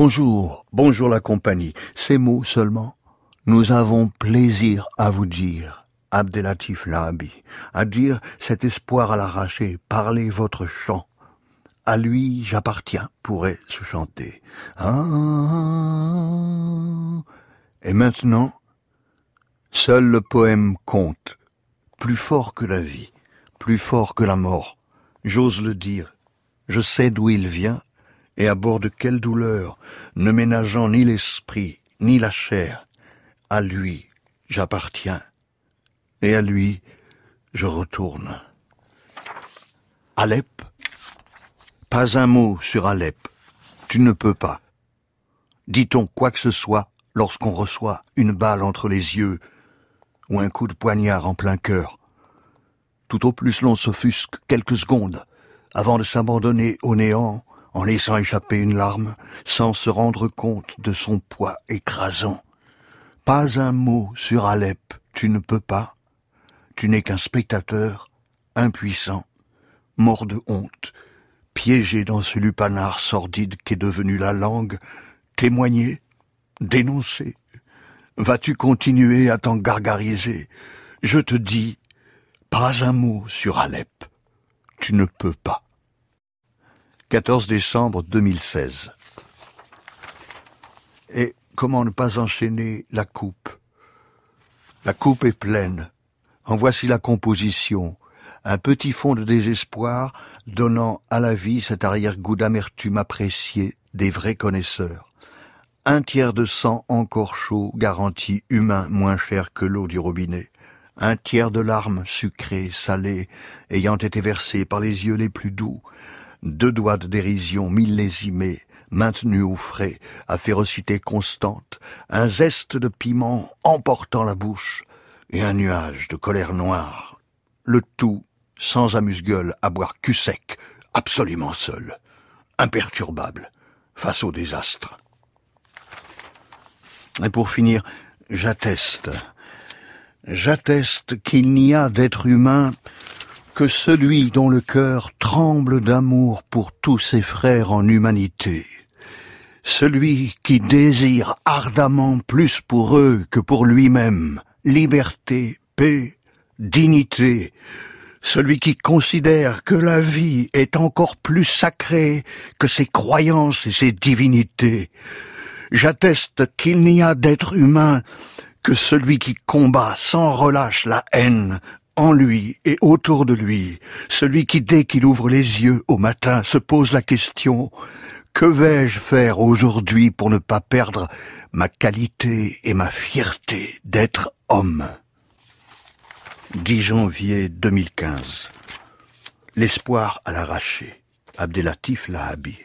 Bonjour, bonjour la compagnie. Ces mots seulement. Nous avons plaisir à vous dire, Abdelatif Lahabi, à dire cet espoir à l'arraché, parlez votre chant. À lui j'appartiens, pourrait se chanter. Ah, et maintenant, seul le poème compte, plus fort que la vie, plus fort que la mort. J'ose le dire, je sais d'où il vient, et à bord de quelle douleur, ne ménageant ni l'esprit, ni la chair, à lui j'appartiens, et à lui je retourne. Alep, pas un mot sur Alep, tu ne peux pas. Dit-on quoi que ce soit lorsqu'on reçoit une balle entre les yeux ou un coup de poignard en plein cœur. Tout au plus l'on s'offusque quelques secondes avant de s'abandonner au néant en laissant échapper une larme, sans se rendre compte de son poids écrasant. Pas un mot sur Alep, tu ne peux pas. Tu n'es qu'un spectateur, impuissant, mort de honte, piégé dans ce lupanar sordide qu'est devenu la langue, témoigner, dénoncer. Vas-tu continuer à t'en gargariser? Je te dis, pas un mot sur Alep. Tu ne peux pas. 14 décembre 2016. Et comment ne pas enchaîner la coupe? La coupe est pleine. En voici la composition. Un petit fond de désespoir donnant à la vie cet arrière-goût d'amertume apprécié des vrais connaisseurs. Un tiers de sang encore chaud garantit humain moins cher que l'eau du robinet. Un tiers de larmes sucrées, salées, ayant été versées par les yeux les plus doux, deux doigts de dérision millésimés, maintenus au frais, à férocité constante, un zeste de piment emportant la bouche, et un nuage de colère noire. Le tout sans amuse-gueule à boire cul sec, absolument seul, imperturbable, face au désastre. Et pour finir, j'atteste, j'atteste qu'il n'y a d'être humain que celui dont le cœur tremble d'amour pour tous ses frères en humanité, celui qui désire ardemment plus pour eux que pour lui-même liberté, paix, dignité, celui qui considère que la vie est encore plus sacrée que ses croyances et ses divinités. J'atteste qu'il n'y a d'être humain que celui qui combat sans relâche la haine, en lui et autour de lui, celui qui dès qu'il ouvre les yeux au matin se pose la question que vais-je faire aujourd'hui pour ne pas perdre ma qualité et ma fierté d'être homme? 10 janvier 2015 L'espoir à l'arraché. Abdelatif Lahabi.